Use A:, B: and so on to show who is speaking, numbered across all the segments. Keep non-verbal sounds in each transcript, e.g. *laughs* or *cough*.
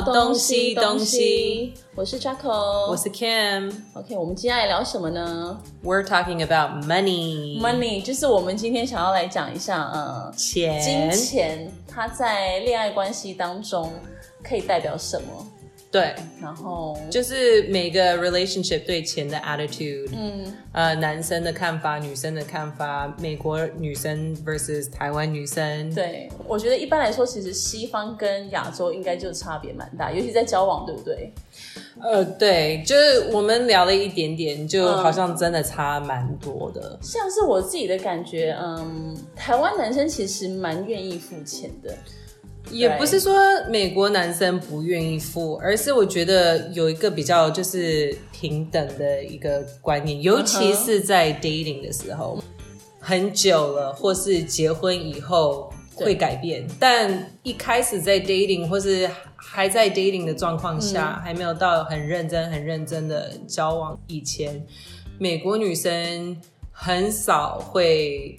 A: 到东西东西，
B: 我是 Jaco，
A: 我是 Kim。
B: OK，我们今天来聊什么呢
A: We're talking about
B: money，？Money，就是我们今天想要来讲一下，呃，金，
A: 钱
B: 它在恋爱关系当中可以代表什么？
A: 对，
B: 然后，
A: 就是每个 relationship 对钱的 attitude，嗯，呃，男生的看法，女生的看法，美国女生 versus 台湾女生，
B: 对我觉得一般来说，其实西方跟亚洲应该就差别蛮大，尤其在交往，对不对？
A: 呃，对，就是我们聊了一点点，就好像真的差蛮多的。
B: 像是我自己的感觉，嗯，台湾男生其实蛮愿意付钱的。
A: 也不是说美国男生不愿意付，而是我觉得有一个比较就是平等的一个观念，尤其是在 dating 的时候，很久了或是结婚以后会改变，但一开始在 dating 或是还在 dating 的状况下，还没有到很认真、很认真的交往以前，美国女生很少会。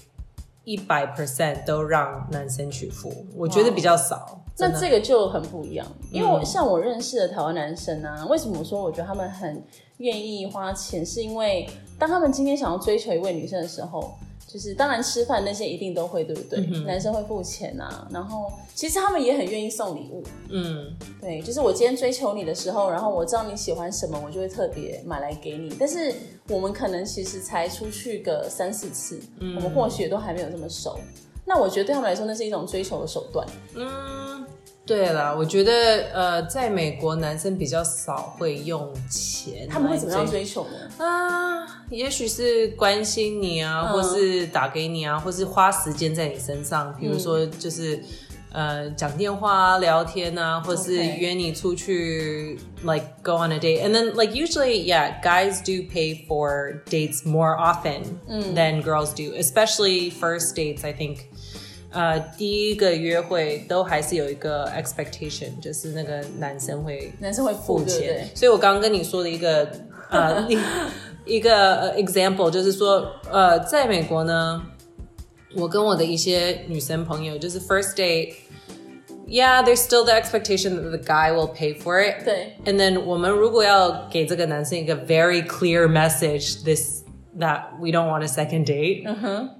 A: 一百 percent 都让男生去付，我觉得比较少。
B: 那这个就很不一样，因为我像我认识的台湾男生啊，为什么说我觉得他们很愿意花钱，是因为当他们今天想要追求一位女生的时候，就是当然吃饭那些一定都会，对不对？男生会付钱啊，然后其实他们也很愿意送礼物。
A: 嗯，
B: 对，就是我今天追求你的时候，然后我知道你喜欢什么，我就会特别买来给你。但是我们可能其实才出去个三四次，我们或许都还没有这么熟。那我觉得对他们来说，那是一种追求的手段。
A: 对了，我觉得呃，在美国男生比较少会用钱，
B: 他们会怎么样追求呢？
A: 啊？也许是关心你啊，
B: 嗯
A: 或是打给你啊，或是花时间在你身上，比如说就是。呃，讲电话啊，聊天啊，或是约你出去，like go on a date, and then like usually, yeah, guys do pay for dates more often than girls do, especially first dates. I think 呃，第一个约会都还是有一个 expectation，就是那个男生会
B: 男生会付，
A: 付
B: 对不对
A: 钱。？所以我刚刚跟你说的一个呃一*laughs* 一个呃 example，就是说呃，在美国呢，我跟我的一些女生朋友，就是 first date。Yeah, there's still the expectation that the guy will pay for it.
B: 对
A: And then 我们如果要给这个男生一个 very clear message, this that we don't want a second date,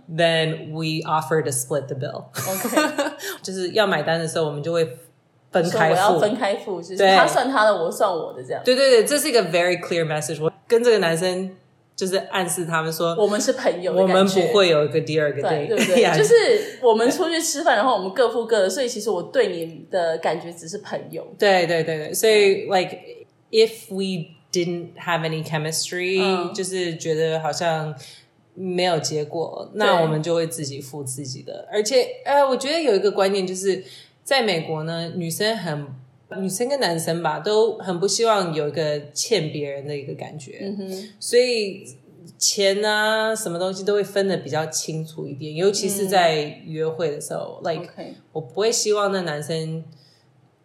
A: then we offer to split the
B: bill.，OK，*laughs*
A: 就是要买单的时候，我们就会分
B: 说
A: 开付。
B: 我要分开付，就是
A: 对
B: 他算他的，我算我的，这样。
A: 对对对，这是一个 very clear message。我跟这个男生就是暗示他们说，
B: 我们是朋友的
A: 我们
B: 感觉
A: 不会有一个第二个
B: 对
A: date，
B: 对不对？*laughs*
A: Yeah
B: 就是我们出去吃饭，然后我们各付各的，所以其实我对你的感觉只是朋友。
A: 对对对对，所以 like if we didn't have any chemistry，、
B: 嗯。
A: 就是觉得好像没有结果，那我们就会自己付自己的。而且呃，我觉得有一个观念就是，在美国呢，女生很女生跟男生吧，都很不希望有一个欠别人的一个感觉，
B: 嗯哼，
A: 所以。钱啊，什么东西都会分的比较清楚一点，尤其是在约会的时候、l i k e
B: OK，
A: 我不会希望那男生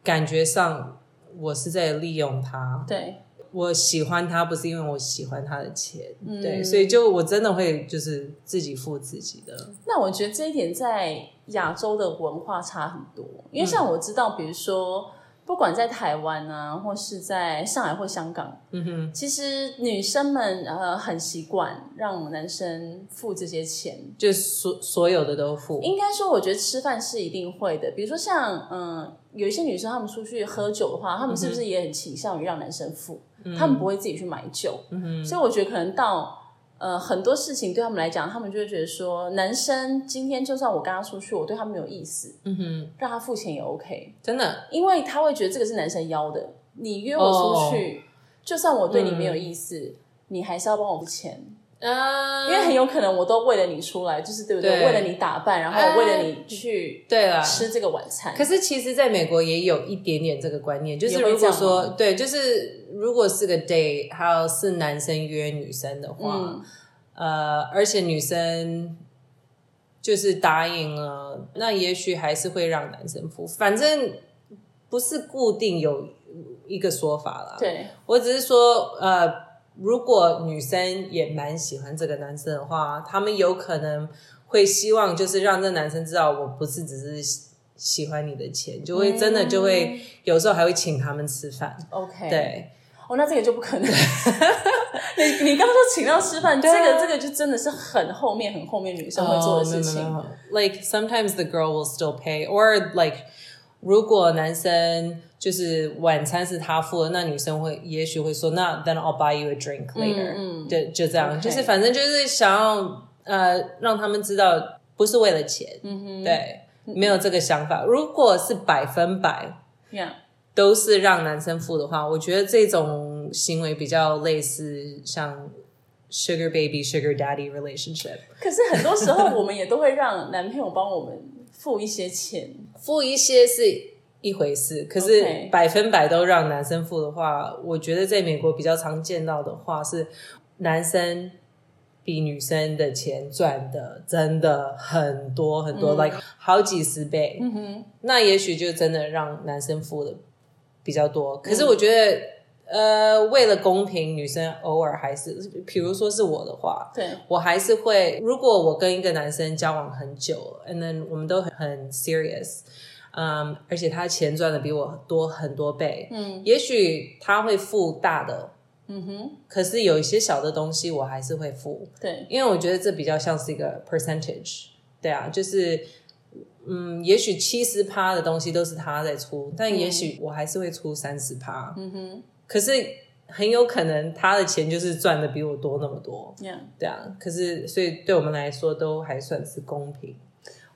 A: 感觉上我是在利用他，
B: 对，
A: 我喜欢他不是因为我喜欢他的钱，
B: 嗯
A: 对，所以就我真的会就是自己付自己的，
B: 那我觉得这一点在亚洲的文化差很多，因为像我知道，比如说。不管在台湾啊，或是在上海或香港，
A: 嗯哼，
B: 其实女生们呃很习惯让男生付这些钱，
A: 就所所有的都付，
B: 应该说，我觉得吃饭是一定会的。比如说像，嗯，有一些女生她们出去喝酒的话，她们是不是也很倾向于让男生付？她们不会自己去买酒。嗯哼所以我觉得可能到呃很多事情对他们来讲，他们就会觉得说，男生今天就算我跟他出去，我对他没有意思，
A: 嗯哼，
B: 让他付钱也 OK，
A: 真的，
B: 因为他会觉得这个是男生邀的。你约我出去，就算我对你没有意思，你还是要帮我付钱。
A: 啊、
B: 因为很有可能我都为了你出来，就是对不对？
A: 对
B: 为了你打扮，然后为了你去
A: 对了，
B: 吃这个晚餐。
A: 可是其实，在美国也有一点点这个观念，就是如果说对，就是如果是个 date，还有是男生约女生的话，
B: 嗯
A: 呃，而且女生就是答应了，那也许还是会让男生付，反正不是固定有一个说法啦。
B: 对，
A: 我只是说，呃，如果女生也蛮喜欢这个男生的话，他们有可能会希望就是让这男生知道，我不是只是喜欢你的钱，就会真的就会有时候还会请他们吃饭。
B: OK，，
A: 对，
B: 哦，那这个就不可能。*laughs* 你你刚刚说请到吃饭，这
A: 啊
B: 个这个就真的是很后面很后面女生会做的事情。
A: Like sometimes the girl will still pay, or like 如果男生就是晚餐是他付的，那女生会也许会说，那 then I'll buy you a drink later，
B: 嗯。
A: 就就这样。就是反正就是想要呃让他们知道不是为了钱，
B: 嗯哼，
A: 对，没有这个想法。如果是百分百。
B: ，Yeah，
A: 都是让男生付的话，我觉得这种行为比较类似像 sugar baby sugar daddy relationship，
B: 可是很多时候我们也都会让男朋友帮我们付一些钱。
A: 付一些是一回事，可是百分百都让男生付的话，我觉得在美国比较常见到的话是男生。比女生的钱赚的真的很多很多、l i k e 好几十倍。
B: 嗯哼，
A: 那也许就真的让男生付的比较多。可是我觉得，呃，为了公平，女生偶尔还是，比如说是我的话，
B: 对，
A: 我还是会，如果我跟一个男生交往很久，and then 我们都很很 serious，嗯，而且他钱赚的比我多很多倍，
B: 嗯。
A: 也许他会付大的，
B: 嗯哼，
A: 可是有一些小的东西我还是会付，
B: 对，
A: 因为我觉得这比较像是一个 percentage，对啊，就是嗯，也许七十趴的东西都是他在出，但也许我还是会出三十趴，
B: 嗯哼
A: 可是很有可能他的钱就是赚的比我多那么多。对啊，可是所以对我们来说都还算是公平，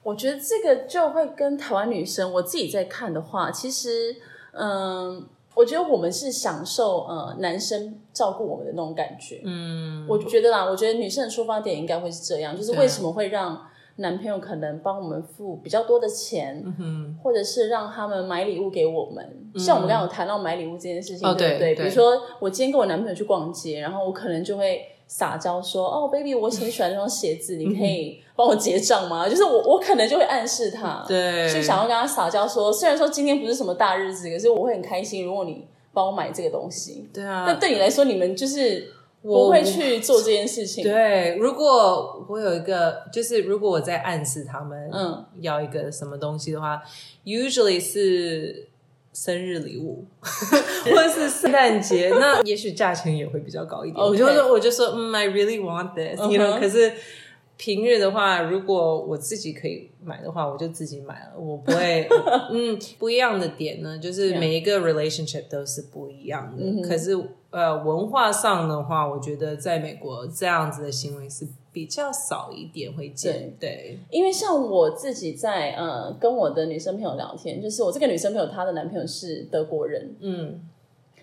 B: 我觉得这个就会跟台湾女生，我自己在看的话，其实，嗯，我觉得我们是享受呃男生照顾我们的那种感觉。嗯，我觉得啦，我觉得女生的出发点应该会是这样，就是为什么会让男朋友可能帮我们付比较多的钱，
A: 嗯
B: 或者是让他们买礼物给我们。像我们刚刚有谈到买礼物这件事情，
A: 哦
B: 对不对？比如说我今天跟我男朋友去逛街，然后我可能就会撒娇说：“哦，baby，我很喜欢这双鞋子，你可以帮我结账吗？”就是我我可能就会暗示他，
A: 对
B: 就想要跟他撒娇说，虽然说今天不是什么大日子，可是我会很开心，如果你帮我买这个东西。
A: 对啊，
B: 但对你来说，你们就是
A: 我
B: 不会去做这件事情。
A: 对，如果我有一个，就是如果我在暗示他们，
B: 嗯，
A: 要一个什么东西的话，usually 是生日礼物，*laughs* 或者是圣诞节，那也许价钱也会比较高一点。我就说，我就说，嗯，I really want this，you know、
B: 嗯哼
A: 可是平日的话，如果我自己可以买的话，我就自己买了，我不会。*laughs* 嗯，不一样的点呢，就是每一个 relationship 都是不一样的。可是呃，文化上的话，我觉得在美国这样子的行为是比较少一点会见。对，
B: 因为像我自己在呃跟我的女生朋友聊天，就是我这个女生朋友她的男朋友是德国人，
A: 嗯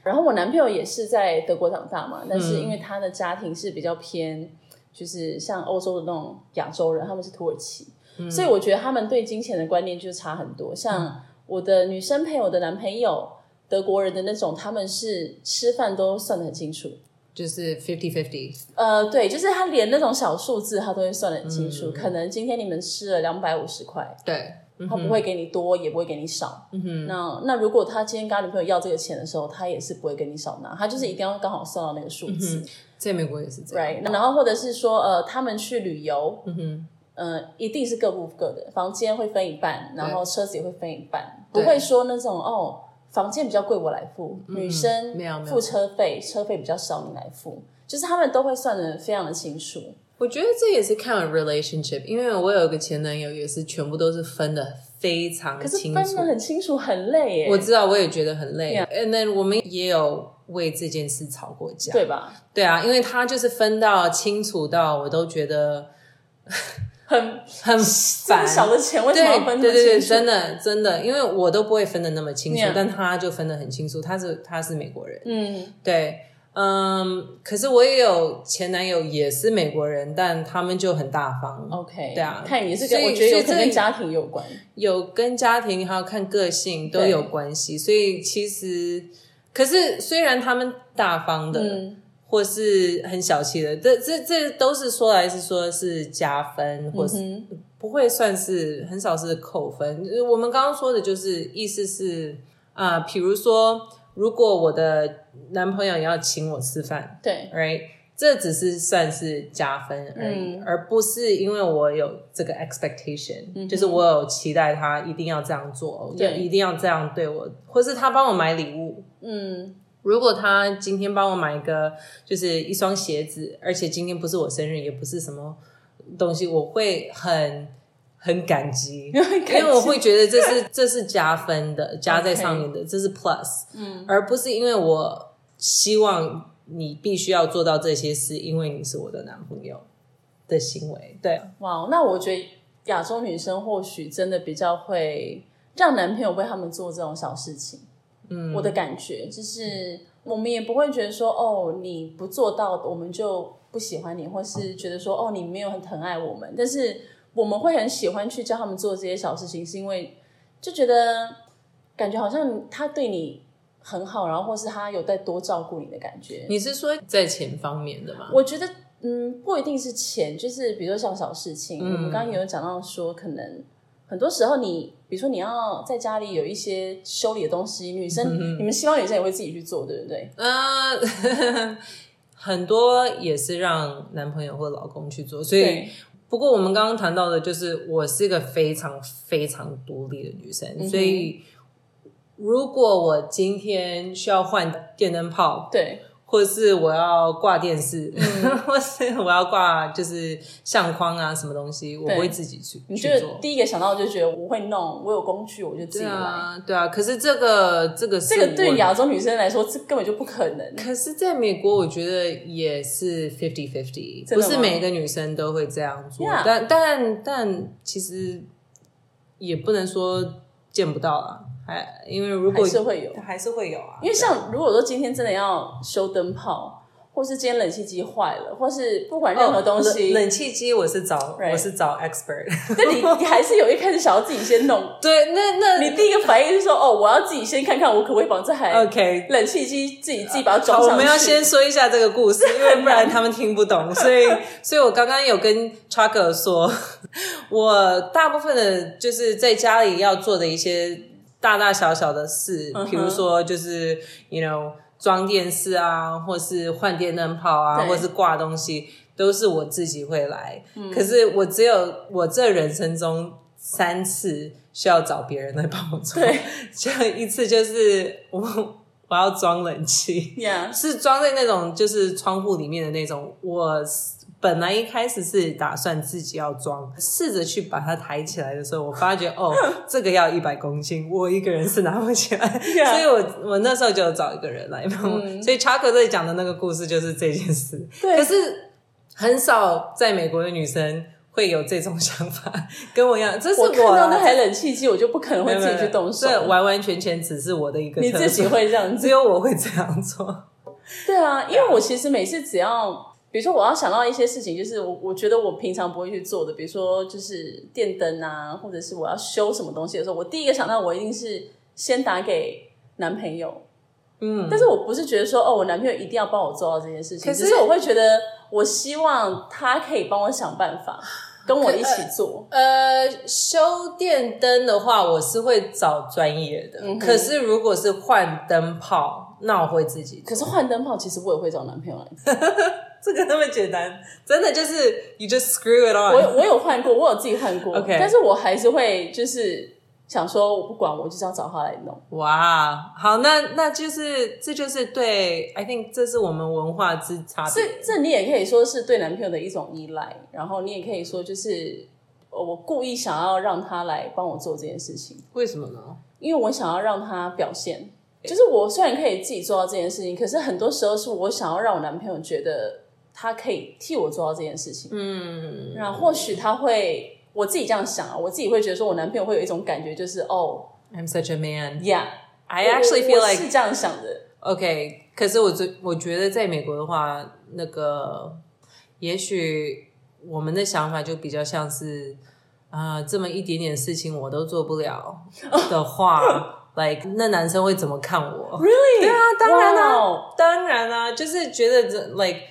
B: 然后我男朋友也是在德国长大嘛，但是因为他的家庭是比较偏，就是像欧洲的那种亚洲人，他们是土耳其，所以我觉得他们对金钱的观念就差很多。像我的女生朋友的男朋友，德国人的那种，他们是吃饭都算得很清楚。
A: 就是 fifty fifty。
B: 呃，对，就是他连那种小数字他都会算得很清楚。可能今天你们吃了两百五十块，
A: 对，
B: 他不会给你多，也不会给你少。那那如果他今天跟他女朋友要这个钱的时候，他也是不会跟你少拿，他就是一定要刚好算到那个数字。
A: 在美国也是这样。
B: right，然后或者是说，呃，他们去旅游，
A: 嗯哼，
B: 呃，一定是各付各的，房间会分一半，然后车子也会分一半，不
A: 对
B: 会说那种哦，房间比较贵我来付，女生
A: 没有
B: 付车费，车费比较少你来付，就是他们都会算的非常的清楚。
A: 我觉得这也是看 relationship，因为我有一个前男友也是全部都是分的非常
B: 可是
A: 清楚
B: 分的。很清楚，很累耶，
A: 我知道，我也觉得很累。Then 我们也有为这件事吵过架。
B: 对吧？
A: 对啊，因为他就是分到清楚到我都觉得
B: 很 *laughs*
A: 很
B: 这
A: 烦
B: 么。小的钱为什么要分
A: 对对对对，
B: 这么清楚？
A: 真的真的，因为我都不会分的那么清楚但他就分的很清楚。他是他是美国人，
B: 嗯，
A: 对，嗯，可是我也有前男友也是美国人，但他们就很大方
B: OK，
A: 对啊
B: 看也是跟我觉得有可家庭有关。
A: 有跟家庭还有看个性都有关系，所以其实，可是虽然他们大方的，
B: 嗯，
A: 或是很小气的，这这这都是说来是说是加分，或是
B: 嗯
A: 不会算是很少是扣分。呃我们刚刚说的就是意思是啊、呃比如说，如果我的男朋友要请我吃饭
B: 对
A: ，，right，这只是算是加分而已，
B: 嗯。
A: 而不是因为我有这个 expectation，、就是我有期待他一定要这样做，
B: 对。
A: 一定要这样对我，或是他帮我买礼物。
B: 嗯，
A: 如果他今天帮我买一个就是一双鞋子，而且今天不是我生日，也不是什么东西，我会很 *laughs* 很感激，因为我会觉得这是 *laughs* 这是加分的，加在上面的这是 plus，嗯，而不是因为我希望你必须要做到这些事，因为你是我的男朋友的行为，对，
B: 哇，那我觉得亚洲女生或许真的比较会让男朋友为他们做这种小事情。嗯，我的感觉就是，我们也不会觉得说，哦，你不做到，我们就不喜欢你，或是觉得说，哦，你没有很疼爱我们。但是我们会很喜欢去教他们做这些小事情，是因为就觉得感觉好像他对你很好，然后或是他有在多照顾你的感觉。
A: 你是说在钱方面的吗？
B: 我觉得，嗯，不一定是钱，就是比如说像小事情，
A: 嗯
B: 我们刚刚也有讲到说，可能很多时候你，比如说你要在家里有一些修理的东西，女生、
A: 嗯
B: 你们希望女生也会自己去做，对不对？
A: 呃，*laughs* 很多也是让男朋友或老公去做，所以
B: 对，
A: 不过我们刚刚谈到的，就是我是一个非常非常独立的女生，
B: 嗯
A: 所以如果我今天需要换电灯泡，
B: 对，
A: 或是我要挂电视，*laughs* 或是我要挂就是相框啊什么东西，我
B: 不
A: 会自己去
B: 你就
A: 去做。
B: 第一个想到就觉得我会弄，我有工具，我就自己
A: 对。啊，对啊。可是这个这个是
B: 这个对亚洲女生来说，这根本就不可能。
A: 可是，在美国，我觉得也是 fifty fifty，不是每个女生都会这样做但但但其实也不能说见不到了，还因为如果
B: 还是会有。
A: 还是会有啊，
B: 因为像如果说今天真的要修灯泡，或是今天冷气机坏了，或是不管任何东西，
A: 哦冷冷气机我是找我是找 expert，*laughs*
B: 那你你还是有一开始想要自己先弄。
A: 对，那那
B: 你第一个反应是说，哦，我要自己先看看我可不可以把这台
A: OK。
B: 冷气机自己自己把它装，上去。
A: 我们要先说一下这个故事，因为不然他们听不懂。所以，*laughs* 所以我刚刚有跟 Chucker 说，我大部分的就是在家里要做的一些大大小小的事，比如说就是 you know 装电视啊，或是换电灯泡啊，或是挂东西，都是我自己会来。
B: 嗯
A: 可是我只有我这人生中三次需要找别人来帮我做，
B: 对，*laughs*
A: 就一次就是我我要装冷气。
B: 呀
A: 是装在那种就是窗户里面的那种。我本来一开始是打算自己要装，试着去把它抬起来的时候，我发觉哦，*laughs* 这个要一百公斤，我一个人是拿不起来所以我我那时候就有找一个人来帮我。所以查克这里讲的那个故事就是这件事。
B: 对
A: 可是很少在美国的女生。会有这种想法，跟我一样，这是
B: 我看到那台冷气机，我就不可能会自己去动手。
A: 这完完全全只是我的一个
B: 你自己
A: 色
B: 会这样？
A: 只有我会这样做。
B: 对啊，因为我其实每次只要，比如说我要想到一些事情，就是我我觉得我平常不会去做的，比如说就是电灯啊，或者是我要修什么东西的时候，我第一个想到我一定是先打给男朋友。
A: 嗯，
B: 但是我不是觉得说哦，我男朋友一定要帮我做到这件事情，
A: 可是
B: 只是我会觉得我希望他可以帮我想办法，跟我一起做。
A: 呃，修电灯的话，我是会找专业的。
B: 嗯
A: 可是如果是换灯泡，那我会自己。
B: 可是换灯泡，其实我也会找男朋友来做。*laughs* *laughs*
A: 这个那么简单，真的就是 you just screw it
B: 我
A: on。
B: 我我有换过，我有自己换过
A: OK
B: 但是我还是会就是想说，我不管，我就是要找他来弄。
A: 哇，好，那那就是这就是对，I think 这是我们文化之差
B: 这
A: 别。
B: 这你也可以说是对男朋友的一种依赖，然后你也可以说就是呃我故意想要让他来帮我做这件事情，
A: 为什么呢？
B: 因为我想要让他表现。就是我虽然可以自己做到这件事情，可是很多时候是我想要让我男朋友觉得他可以替我做到这件事情。
A: 嗯，
B: 那或许他会，我自己这样想啊，我自己会觉得说，我男朋友会有一种感觉，就是哦
A: I'm such a man.，Yeah，I actually feel like
B: 是这样想的。
A: OK，可是我觉我觉得在美国的话，那个也许我们的想法就比较像是啊、这么一点点事情我都做不了的 *laughs* 话，like 那男生会怎么看我
B: ？Really？
A: 对啊，当然啦、当然啦、就是觉得这 like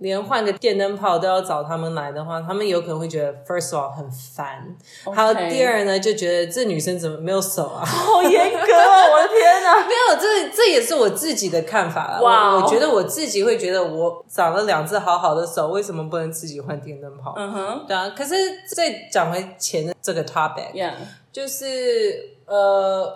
A: 连换个电灯泡都要找他们来的话，他们有可能会觉得 first of all 很烦。还有第二呢，就觉得这女生怎么没有手啊？*laughs*
B: 好严格哦！*laughs* 我的天哪！
A: 没有，这这也是我自己的看法
B: 了。
A: 我我觉得我自己会觉得我长了两只好好的手，为什么不能自己换电灯泡？
B: 嗯哼
A: 对啊，可是再讲回前的这个
B: topic，，Yeah，
A: 就是呃，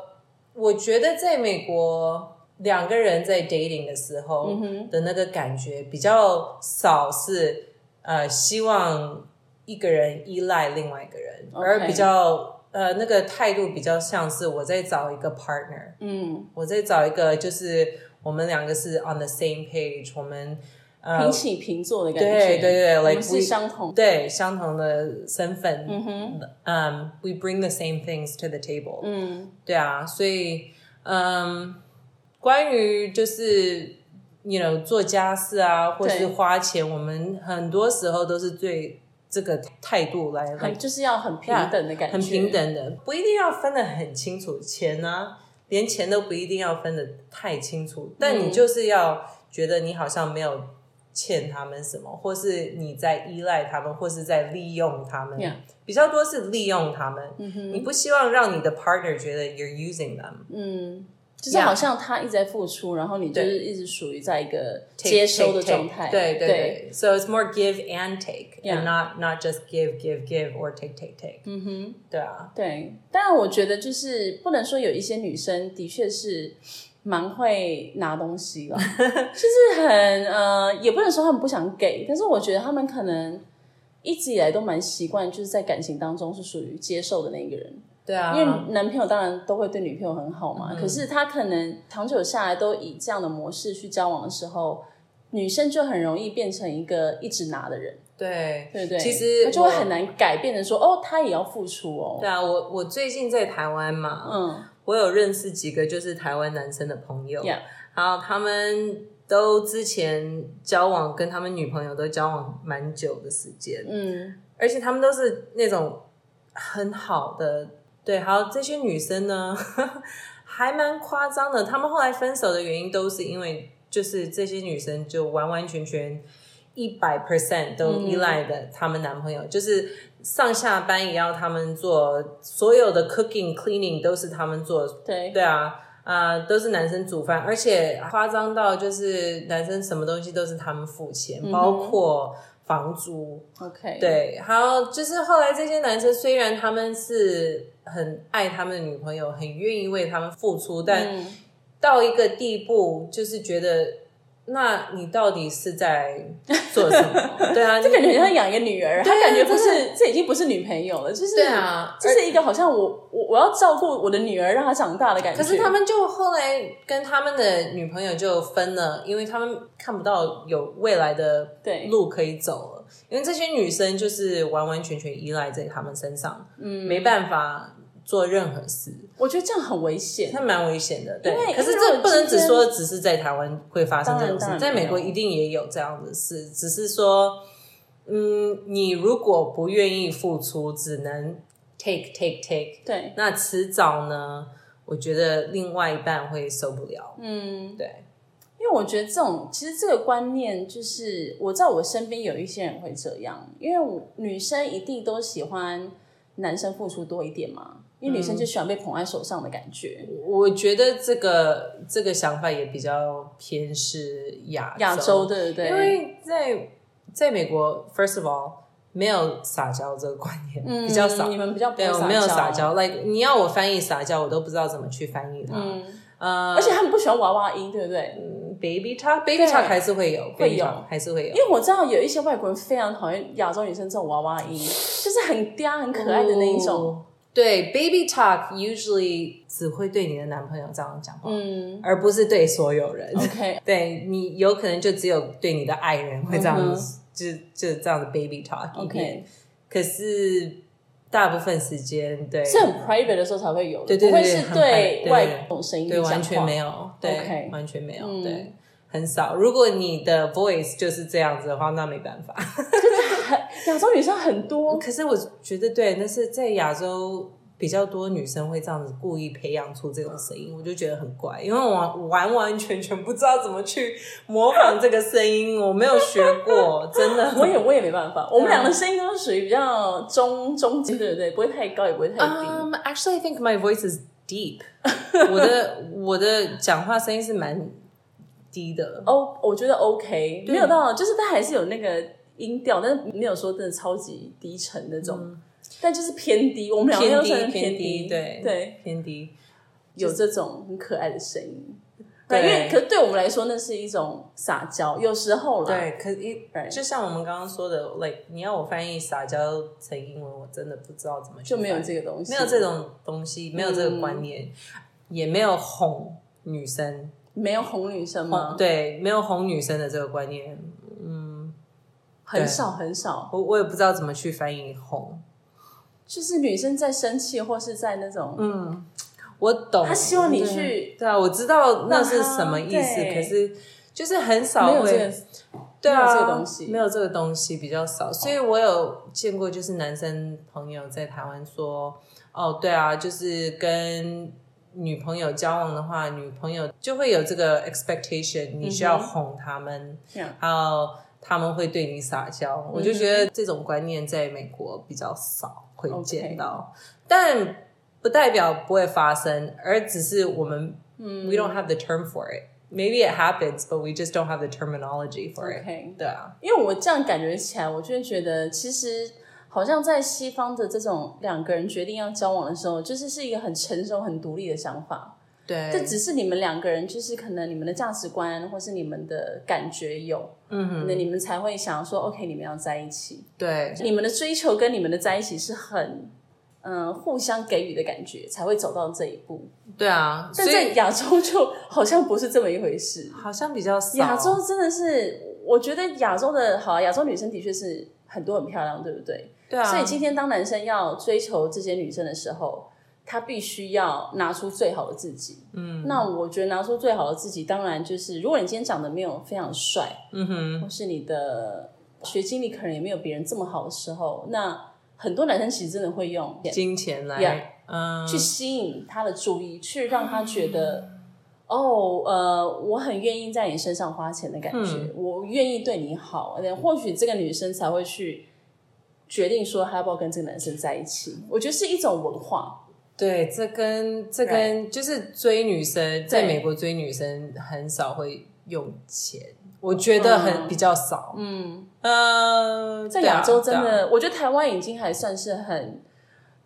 A: 我觉得在美国两个人在 dating 的时候
B: 嗯
A: 的那个感觉比较少是呃希望一个人依赖另外一个人而比较呃那个态度比较像是我在找一个 partner，
B: 嗯，
A: 我在找一个就是我们两个是 on the same page，我们呃
B: 平起平坐的感觉，
A: 对对对
B: 我们
A: like
B: 是相同。
A: 对相同的身份，
B: 嗯哼，
A: 嗯、w e bring the same things to the table，
B: 嗯。
A: 对啊，所以嗯，关于就是，you know 做家事啊，或是花钱，我们很多时候都是最这个态度来来
B: 很就是要很平等的感觉，
A: 很平。等的，不一定要分得很清楚，钱呢、连钱都不一定要分得太清楚，但
B: 嗯
A: 你就是要觉得你好像没有欠他们什么，或是你在依赖他们，或是在利用他们比较多是利用他们。
B: 嗯哼，
A: 你不希望让你的 partner 觉得 you're using them。
B: 嗯，就是好像他一直在付出，然后你就是一直属于在一个接收的状态。
A: 对对
B: 对
A: ，，so it's more give and take
B: Yeah.
A: and not not just give give give or take take take。
B: 嗯哼。
A: 对啊，
B: 对，但我觉得就是不能说有一些女生的确是蛮会拿东西了，*laughs* 就是很呃，也不能说他们不想给，但是我觉得他们可能一直以来都蛮习惯，就是在感情当中是属于接受的那一个人。
A: 对啊，
B: 因为男朋友当然都会对女朋友很好嘛，
A: 嗯。
B: 可是他可能长久下来都以这样的模式去交往的时候，女生就很容易变成一个一直拿的人，
A: 对
B: 对不对？
A: 其实
B: 他就会很难改变的说，哦，他也要付出哦。
A: 对啊，我我最近在台湾嘛，
B: 嗯。
A: 我有认识几个就是台湾男生的朋友。然后他们都之前交往跟他们女朋友都交往蛮久的时间，
B: 嗯。
A: 而且他们都是那种很好的，对，还有这些女生呢，*laughs* 还蛮夸张的。他们后来分手的原因都是因为，就是这些女生就完完全全一百 percent 都依赖的他们男朋友，就是上下班也要他们做，所有的 cooking cleaning 都是他们做，
B: 对，
A: 对啊。啊、都是男生煮饭，而且夸张到就是男生什么东西都是他们付钱，包括房租
B: ，，OK，，
A: 对，还有就是后来这些男生虽然他们是很爱他们的女朋友，很愿意为他们付出，但
B: 嗯，
A: 到一个地步，就是觉得，那你到底是在 *laughs* 做什么？对啊，*laughs*
B: 就感觉很像养一个女儿，他
A: 对啊
B: 感觉不是，这已经不是女朋友了，就是
A: 对啊
B: 这是一个好像我我我要照顾我的女儿，让她长大的感觉。
A: 可是他们就后来跟他们的女朋友就分了，因为他们看不到有未来的
B: 对
A: 路可以走了。因为这些女生就是完完全全依赖在他们身上，嗯，没办法做任何事。
B: 我觉得这样很危险。
A: 那蛮危险的，对。可是这不能只说只是在台湾会发生这种事，在美国一定也有这样的事，只是说，嗯，你如果不愿意付出，只能 take take take，
B: 对，
A: 那迟早呢，我觉得另外一半会受不了。
B: 嗯，
A: 对，
B: 因为我觉得这种其实这个观念就是我在我身边有一些人会这样，因为我女生一定都喜欢男生付出多一点嘛，因为女生就喜欢被捧在手上的感觉。
A: 我觉得这个这个想法也比较偏是亚
B: 亚洲对不对？
A: 因为在在美国，first of all，没有撒娇这个观念，
B: 嗯
A: 比较少。
B: 你们比较
A: 没有撒
B: 撒
A: 娇，like 你要我翻译撒娇，我都不知道怎么去翻译它。
B: 嗯，
A: 呃
B: 而且他们不喜欢娃娃音，对不对
A: ？，baby talk，baby talk 还是会有，
B: 会有
A: 还是会有
B: 因。为我知道有一些外国人非常讨厌亚洲女生这种娃娃音，就是很嗲、很可爱的那一种。
A: 哦对，baby talk usually 只会对你的男朋友这样讲话，
B: 嗯。
A: 而不是对所有人。
B: ，OK，*laughs*
A: 对你有可能就只有对你的爱人会这样
B: 嗯
A: 子，就就这样的 baby talk
B: OK。
A: 可是大部分时间，对，
B: 是很 private 的时候才会有的，
A: 对对对
B: 不会是
A: 对
B: 外这种声音
A: 对，完全没
B: 有。
A: 对完全没有，
B: 嗯。
A: 对，很少。如果你的 voice 就是这样子的话，那没办法。*laughs*
B: 亚洲女生很多，
A: 可是我觉得，对，但是在亚洲比比较多女生会这样子故意培养出这种声音，我就觉得很怪，因为我完完全全不知道怎么去模仿这个声音，我没有学过，真的。
B: 我也我也没办法，我们俩的声音都是属于比较中中间，对不对？不会太高，也不会太低。
A: Um, actually, I think my voice is deep. 我的我的讲话声音是蛮低的。
B: 哦，我觉得 OK，没有到，就是它还是有那个音调，但是没有说真的超级低沉那种，但就是偏低。我们两个都是偏低，
A: 对
B: 对，
A: 偏低，
B: 有这种很可爱的声音。对，因为可对我们来说，那是一种撒娇。有时候啦，
A: 对，可一就像我们刚刚说的，like 你要我翻译撒娇成英文，我真的不知道怎么
B: 就没有这个东西，
A: 没有这种东西，没有这个观念，也没有哄女生，
B: 没有哄女生吗？
A: 对，没有哄女生的这个观念，嗯，
B: 很少很少。
A: 我我也不知道怎么去翻译哄，
B: 就是女生在生气或是在那种
A: 嗯。我懂，
B: 他希望你去
A: 对。啊，我知道那是什么意思，可是就是很少会，对啊，
B: 这个东西。
A: 没有这个东西比较少，所以我有见过，就是男生朋友在台湾说，哦，对啊，就是跟女朋友交往的话，女朋友就会有这个 expectation，你需要哄他们，还有他们会对你撒娇，我就觉得这种观念在美国比较少会见到，但。不代表不会发生，而只是我们、嗯、we don't have the term for it. Maybe it happens, but we just don't have the terminology for it.
B: Okay.
A: 对啊，
B: 因为我这样感觉起来，我就会觉得，其实好像在西方的这种两个人决定要交往的时候，就是是一个很成熟、很独立的想法。
A: 对，
B: 这只是你们两个人，就是可能你们的价值观或是你们的感觉有，嗯，那你们才会想说，OK，你们要在一起。
A: 对，
B: 你们的追求跟你们的在一起是很。嗯，互相给予的感觉才会走到这一步。
A: 对啊，
B: 但在亚洲就好像不是这么一回事，
A: 好像比较少。
B: 亚洲真的是，我觉得亚洲的好，亚洲女生的确是很多很漂亮，对不对？
A: 对啊。
B: 所以今天当男生要追求这些女生的时候，他必须要拿出最好的自己。嗯，那我觉得拿出最好的自己，当然就是如果你今天长得没有非常帅，嗯哼，或是你的学经历可能也没有别人这么好的时候，那。很多男生其实真的会用
A: 金钱来，
B: 嗯，去吸引他的注意，去让他觉得，哦，呃，我很愿意在你身上花钱的感觉，我愿意对你好，或许这个女生才会去决定说，他要不要跟这个男生在一起。我觉得是一种文化。
A: 对，这跟这跟就是追女生，在美国追女生很少会用钱。我觉得很比较少，嗯呃，
B: 在亚洲真的，我觉得台湾已经还算是很，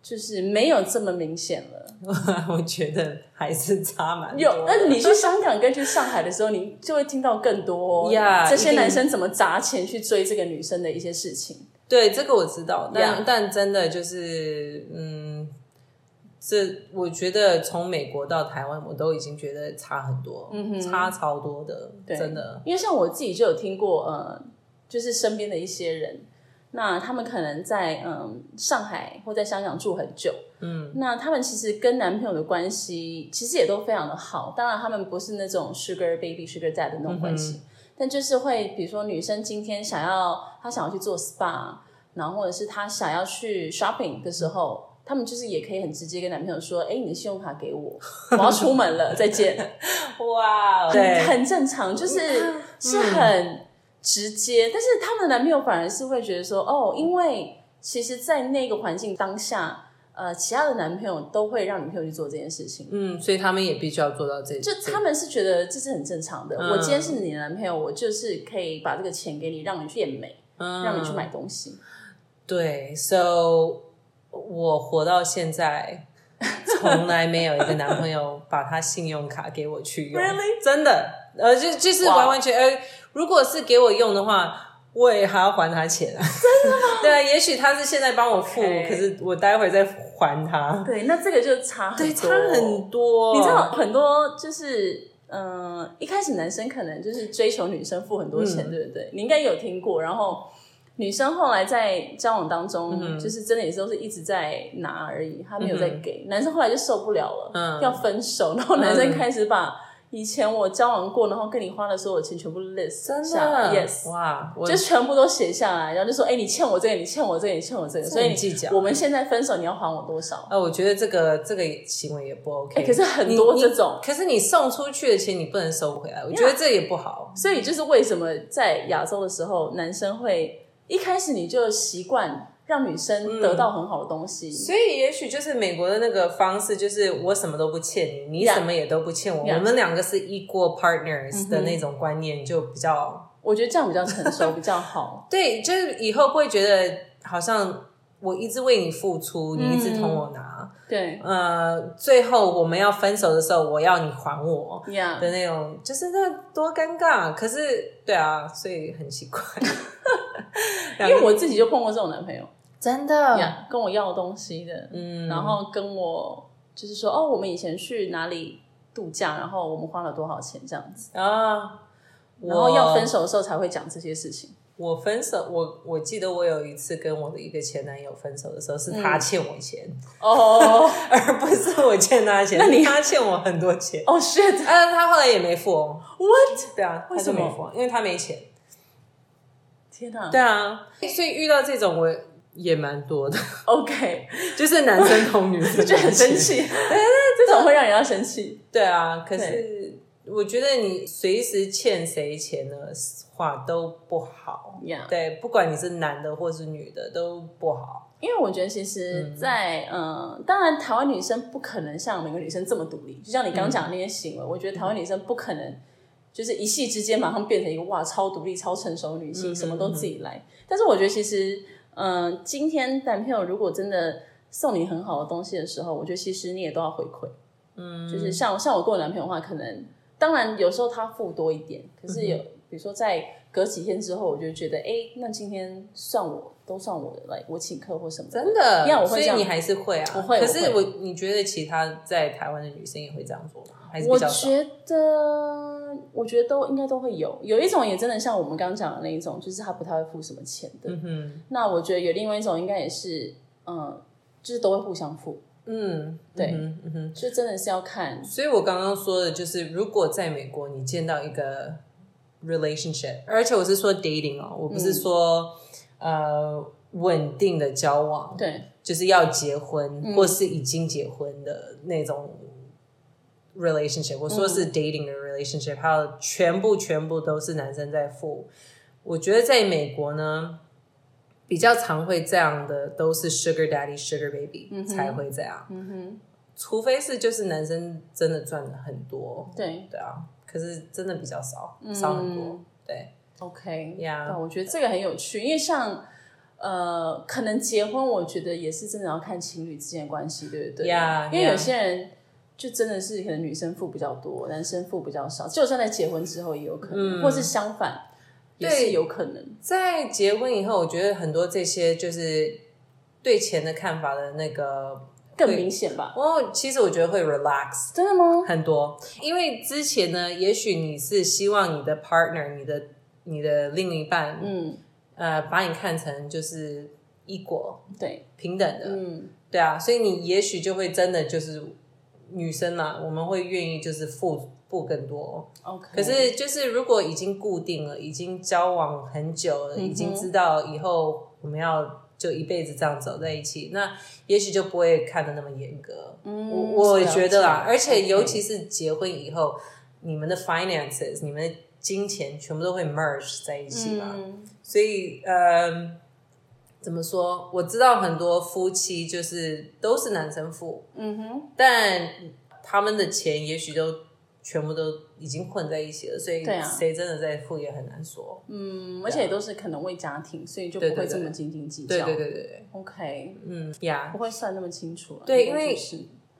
B: 就是没有这么明显了。*laughs*
A: 我觉得还是差蛮多。
B: 有，那你去香港跟去上海的时候，你就会听到更多 *laughs* 这些男生怎么砸钱去追这个女生的一些事情。
A: 对，这个我知道，但但真的就是嗯。这我觉得从美国到台湾，我都已经觉得差很多，差超多的，真的。
B: 因为像我自己就有听过，呃，就是身边的一些人，那他们可能在嗯上海或在香港住很久，嗯，那他们其实跟男朋友的关系其实也都非常的好。当然，他们不是那种 sugar baby sugar dad 的那种关系，但就是会，比如说女生今天想要她想要去做 spa，然后或者是她想要去 shopping 的时候。他们就是也可以很直接跟男朋友说：“哎，你的信用卡给我，我要出门了，再见。*laughs* ”
A: 哇，
B: 对，很正常，就是是很直接。但是他们的男朋友反而是会觉得说：“哦，因为其实，在那个环境当下，呃，其他的男朋友都会让女朋友去做这件事情。”
A: 嗯，所以他们也必须要做到这。
B: 就他们是觉得这是很正常的。我今天是你的男朋友，我就是可以把这个钱给你，让你变美，让你去买东西。
A: 对，so。我活到现在，从来没有一个男朋友把他信用卡给我去用，*laughs* 真的，呃，就就是完完全，呃，如果是给我用的话，我也还要还他钱啊，
B: 真的吗？*laughs*
A: 对啊，也许他是现在帮我付，可是我待会再还他。
B: 对，那这个就差很多，
A: 差很多。
B: 你知道，很多就是，嗯，一开始男生可能就是追求女生付很多钱，对不对？你应该有听过，然后。女生后来在交往当中，就是真的也是都是一直在拿而已，他没有在给。男生后来就受不了了，要分手，然后男生开始把以前我交往过，然后跟你花的所有钱全部 list
A: 真
B: 下来
A: 的
B: ，yes，
A: 哇，我
B: 就全部都写下来，然后就说，哎、你欠我这个，你欠我这个，你欠我这个，所以
A: 你计较
B: 我们现在分手，你要还我多少？
A: 呃，我觉得这个这个行为也不 OK。
B: 哎可是很多
A: 你
B: 这种
A: 可是你送出去的钱你不能收回来，我觉得这也不好。
B: 所以就是为什么在亚洲的时候，男生会一开始你就习惯让女生得到很好的东西，
A: 所以也许就是美国的那个方式，就是我什么都不欠你，你什么也都不欠我我们两个是 equal partners 的那种观念就比较
B: 我觉得这样比较成熟，比较好。*laughs*
A: 对，就是以后不会觉得好像我一直为你付出，你一直同我拿，
B: 对
A: 呃，最后我们要分手的时候，我要你还我。
B: 呀
A: 的那种，就是那多尴尬。可是，对啊，所以很奇怪。*laughs*
B: 因为我自己就碰过这种男朋友，
A: 真的，
B: 跟我要东西的，
A: 嗯，
B: 然后跟我就是说，哦，我们以前去哪里度假，然后我们花了多少钱这样子，
A: 啊，
B: 然后要分
A: 手。
B: 的时候才会讲这些事情。
A: 我分手，我我记得我有一次跟我的一个前男友分手的时候，是他欠我钱，
B: 哦 *laughs*
A: 而不是我欠他钱。
B: 那你
A: 是他欠我很多钱，
B: 哦 shit，
A: 但是他后来也没付哦。
B: what？
A: 对啊，他
B: 为什么
A: 就没付，因为他没钱。
B: 天哪
A: 对啊，所以遇到这种我也蛮多的
B: ，，OK，*laughs*
A: 就是男生同女生
B: 就很生气，这种会让人家生气。
A: 对啊，可是我觉得你随时欠谁钱的话都不好。
B: Yeah
A: 对，不管你是男的或是女的都不好。
B: 因为我觉得，其实在，嗯当然，台湾女生不可能像每个女生这么独立。就像你刚刚讲的那些行为，我觉得台湾女生不可能就是一夕之间马上变成一个哇超独立、超成熟女性，什么都自己来。但是我觉得，其实，嗯、今天男朋友如果真的送你很好的东西的时候，我觉得其实你也都要回馈。嗯，就是像像我跟我男朋友的话，可能当然有时候他付多一点，可是有、比如说在隔几天之后，我就觉得，哎，那今天算我都算我的，来我请客或什么的，
A: 真的，
B: 我会这样
A: 所以你还是会啊。
B: 我会
A: 可是
B: 我
A: 我，你觉得其他在台湾的女生也会这样做吗？还是
B: 我？觉得，我觉得都应该都会有。有一种也真的像我们刚刚讲的那一种，就是他不太会付什么钱的。
A: 嗯哼
B: 那我觉得有另外一种，应该也是，嗯，就是都会互相付。
A: 嗯，
B: 对
A: 嗯哼。
B: 就真的是要看，
A: 所以我刚刚说的就是，如果在美国你见到一个 relationship，而且我是说 dating 哦，我不是说、呃稳定的交往，
B: 对。
A: 就是要结婚、或是已经结婚的那种 relationship。我说是 dating 的 relationship，、还有全部全部都是男生在付。我觉得在美国呢，比较常会这样的都是 sugar daddy、sugar baby、才会这样。
B: 嗯哼，
A: 除非是就是男生真的赚的很多，
B: 对。
A: 对啊，可是真的比较少，少很多。对
B: ，，OK，
A: 呀
B: 对我觉得这个很有趣，因为像。呃，可能结婚，我觉得也是真的要看情侣之间的关系，对不对
A: Yeah,
B: 因为有.些人就真的是可能女生付比较多，男生付比较少，就算在结婚之后也有可能，或是相反，也是
A: 对
B: 有可能。
A: 在结婚以后，我觉得很多这些就是对钱的看法的那个，
B: 更明显吧？
A: 哦，其实我觉得会 relax
B: 真的吗？
A: 很多，因为之前呢，也许你是希望你的 partner、你的你的另一半，
B: 嗯，
A: 呃，把你看成就是 equal
B: 对，
A: 平等的，
B: 嗯，
A: 对啊，所以你也许就会真的就是女生嘛，我们会愿意就是付付更多。
B: OK。
A: 可是就是如果已经固定了，已经交往很久了，
B: 嗯
A: 已经知道以后我们要就一辈子这样走在一起，那也许就不会看的那么严格。
B: 嗯
A: 我我觉得
B: 啊，
A: 而且尤其是结婚以后，你们的 finances、你们的金钱全部都会 merge 在一起嘛。
B: 嗯
A: 所以，呃，怎么说？我知道很多夫妻就是都是男生付，
B: 嗯哼，
A: 但他们的钱也许都全部都已经混在一起了，所以谁真的在付也很难说。
B: 嗯，而且都是可能为家庭，所以就不会这么斤斤计较。
A: 对对对对对
B: ，OK，
A: 嗯呀
B: 不会算那么清楚了。
A: 对因为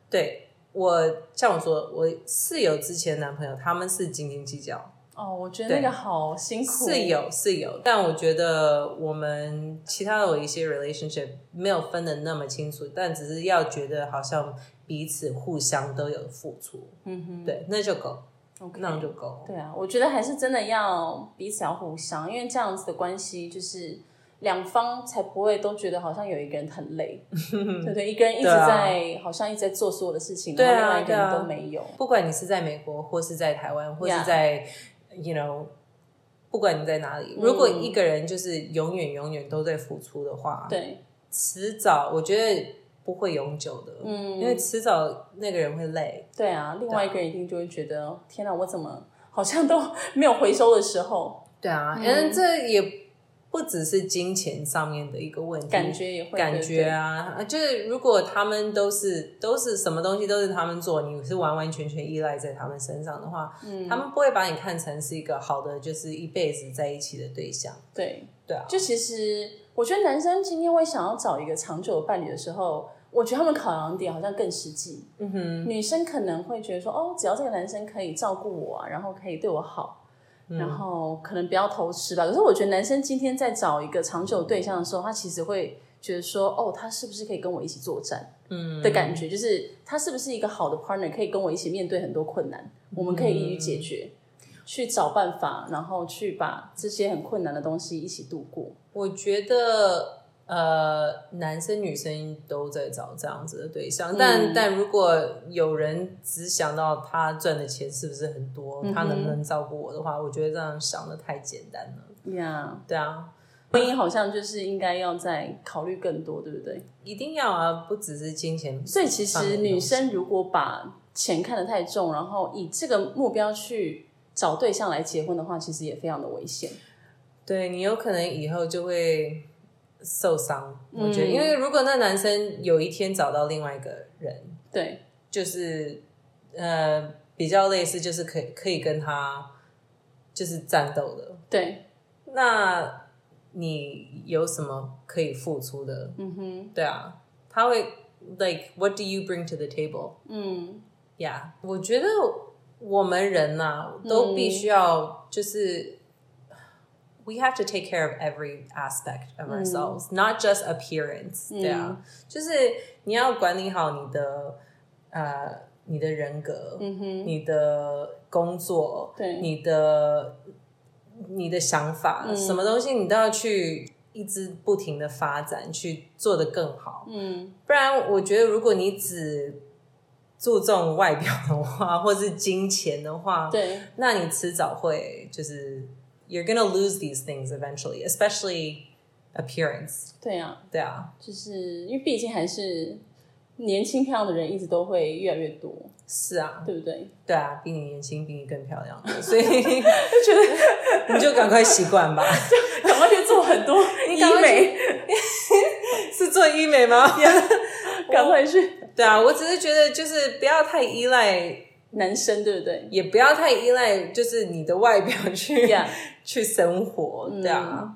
A: 对。我像我说，我室友之前男朋友他们是斤斤计较，
B: 哦，我觉得那个好辛苦。
A: 是有是有，但我觉得我们其他的有一些 relationship 没有分的那么清楚，但只是要觉得好像彼此互相都有付出，
B: 嗯哼
A: 对，那就够
B: ，，OK，
A: 那样就够。
B: 对啊，我觉得还是真的要彼此要互相，因为这样子的关系就是两方才不会都觉得好像有一个人很累，*laughs* 对不对？一个人一直在、好像一直在做所有的事情，
A: 对啊
B: 然后另外一个人都没有。
A: 不管你是在美国，或是在台湾，或是在 you know，不管你在哪里，如果一个人就是永远永远都在付出的话，
B: 对，
A: 迟早我觉得不会永久的，嗯，因为迟早那个人会累。
B: 对啊，另外一个人一定就会觉得，天哪，我怎么好像都 *laughs* 没有回收的时候，
A: 对啊，嗯，这也不只是金钱上面的一个问题，
B: 感觉也会
A: 感觉啊，啊就是如果他们都是都是什么东西都是他们做，你是完完全全依赖在他们身上的话，嗯，他们不会把你看成是一个好的，就是一辈子在一起的对象。
B: 对
A: 对啊，
B: 就其实我觉得男生今天会想要找一个长久的伴侣的时候，我觉得他们考量点好像更实际。嗯哼，女生可能会觉得说，哦，只要这个男生可以照顾我啊，然后可以对我好。然后可能不要偷吃吧，可是我觉得男生今天在找一个长久对象的时候，他其实会觉得说，哦，他是不是可以跟我一起作战？嗯，的感觉？就是他是不是一个好的 partner，可以跟我一起面对很多困难，我们可以一起解决，去找办法，然后去把这些很困难的东西一起度过。
A: 我觉得呃，男生女生都在找这样子的对象，但但如果有人只想到他赚的钱是不是很多，他能不能照顾我的话，我觉得这样想的太简单了。
B: 呀、
A: 对啊，
B: 婚姻好像就是应该要再考虑更多，对不对？
A: 一定要啊，不只是金钱。
B: 所以其实女生如果把钱看得太重，然后以这个目标去找对象来结婚的话，其实也非常的危险。
A: 对你有可能以后就会受伤。我觉得，
B: 嗯
A: 因为如果那男生有一天找到另外一个人，
B: 对，
A: 就是呃比较类似，就是可以可以跟他就是战斗的，
B: 对，
A: 那你有什么可以付出的？
B: 嗯哼，
A: 对啊，他会 like what do you bring to the table？
B: 嗯，
A: 呀我觉得我们人呐、都必须要就是。We have to take care of every aspect of ourselves, not just appearance、对啊，就是你要管理好你的呃你的人格，
B: 嗯哼，
A: 你的工作，
B: 对。
A: 你的你的想法，什么东西你都要去一直不停的发展，去做得更好。
B: 嗯，
A: 不然，我觉得如果你只注重外表的话，或是金钱的话，
B: 对，
A: 那你迟早会就是 you're gonna lose these things eventually, especially appearance。
B: 对啊，
A: 对啊，
B: 就是因为毕竟还是年轻漂亮的人一直都会越来越多，
A: 是啊，
B: 对不对？
A: 对啊，比你年轻，比你更漂亮，*laughs* 所以就觉得你就赶快习惯吧。
B: 就 *laughs* 赶快去做很多 *laughs* 医美，
A: 是做医美吗？
B: 赶快去
A: 对啊，我只是觉得就是不要太依赖，
B: 男生，对不对？
A: 也不要太依赖，就是你的外表去
B: Yeah *laughs*
A: 去生活，对啊，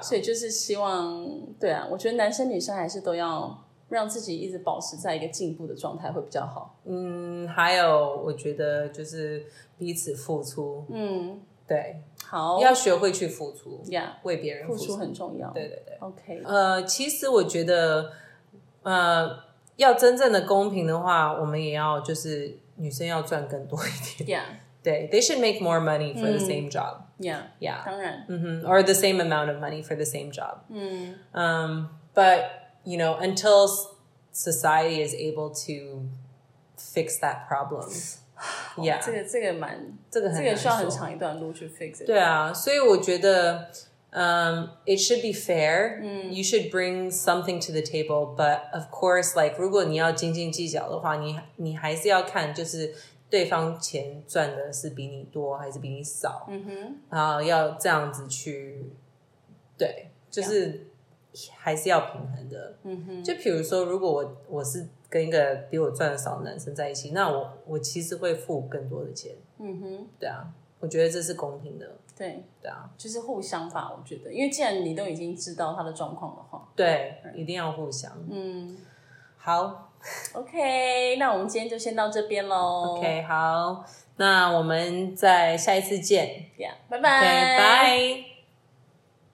B: 所以就是希望，对啊，我觉得男生女生还是都要让自己一直保持在一个进步的状态会比较好。
A: 嗯，还有我觉得就是彼此付出，
B: 嗯，
A: 对，
B: 好，
A: 要学会去付出，
B: 呀
A: 为别人
B: 付出。
A: 付出，
B: 很重要。
A: 对对对。
B: ，OK，
A: 呃，其实我觉得，呃，要真正的公平的话，我们也要就是女生要赚更多一点。
B: 呀
A: 对，*laughs* they should make more money for the same job.
B: 呀，
A: Yeah.
B: 当然，
A: hmm Or the same amount of money for the same job.
B: 嗯
A: Um, but, you know, until s- society is able to fix that problem. *sighs* *sighs* Yeah.
B: 这个这个蛮
A: 这个很
B: 这个需要很
A: 难说
B: 长一段路去 fix it。
A: 对啊，所以我觉得， 嗯、i t should be fair. You should bring something to the table, but of course, like 如果你要斤斤计较的话，你你还是要看就是对方钱赚的是比你多还是比你少，
B: 嗯哼，
A: 然后要这样子去，对，就是还是要平衡的。
B: 嗯哼，
A: 就比如说，如果我我是跟一个比我赚的少的男生在一起，那我我其实会付更多的钱。
B: 嗯哼，
A: 对啊，我觉得这是公平的。
B: 对，
A: 对啊，
B: 就是互相吧，我觉得，因为既然你都已经知道他的状况的话，
A: 对，一定要互相。
B: 嗯。
A: 好，*laughs*
B: OK，那我们今天就先到这边喽。
A: ，OK，好，那我们再下一次见。
B: ，Yeah，拜拜，
A: 拜。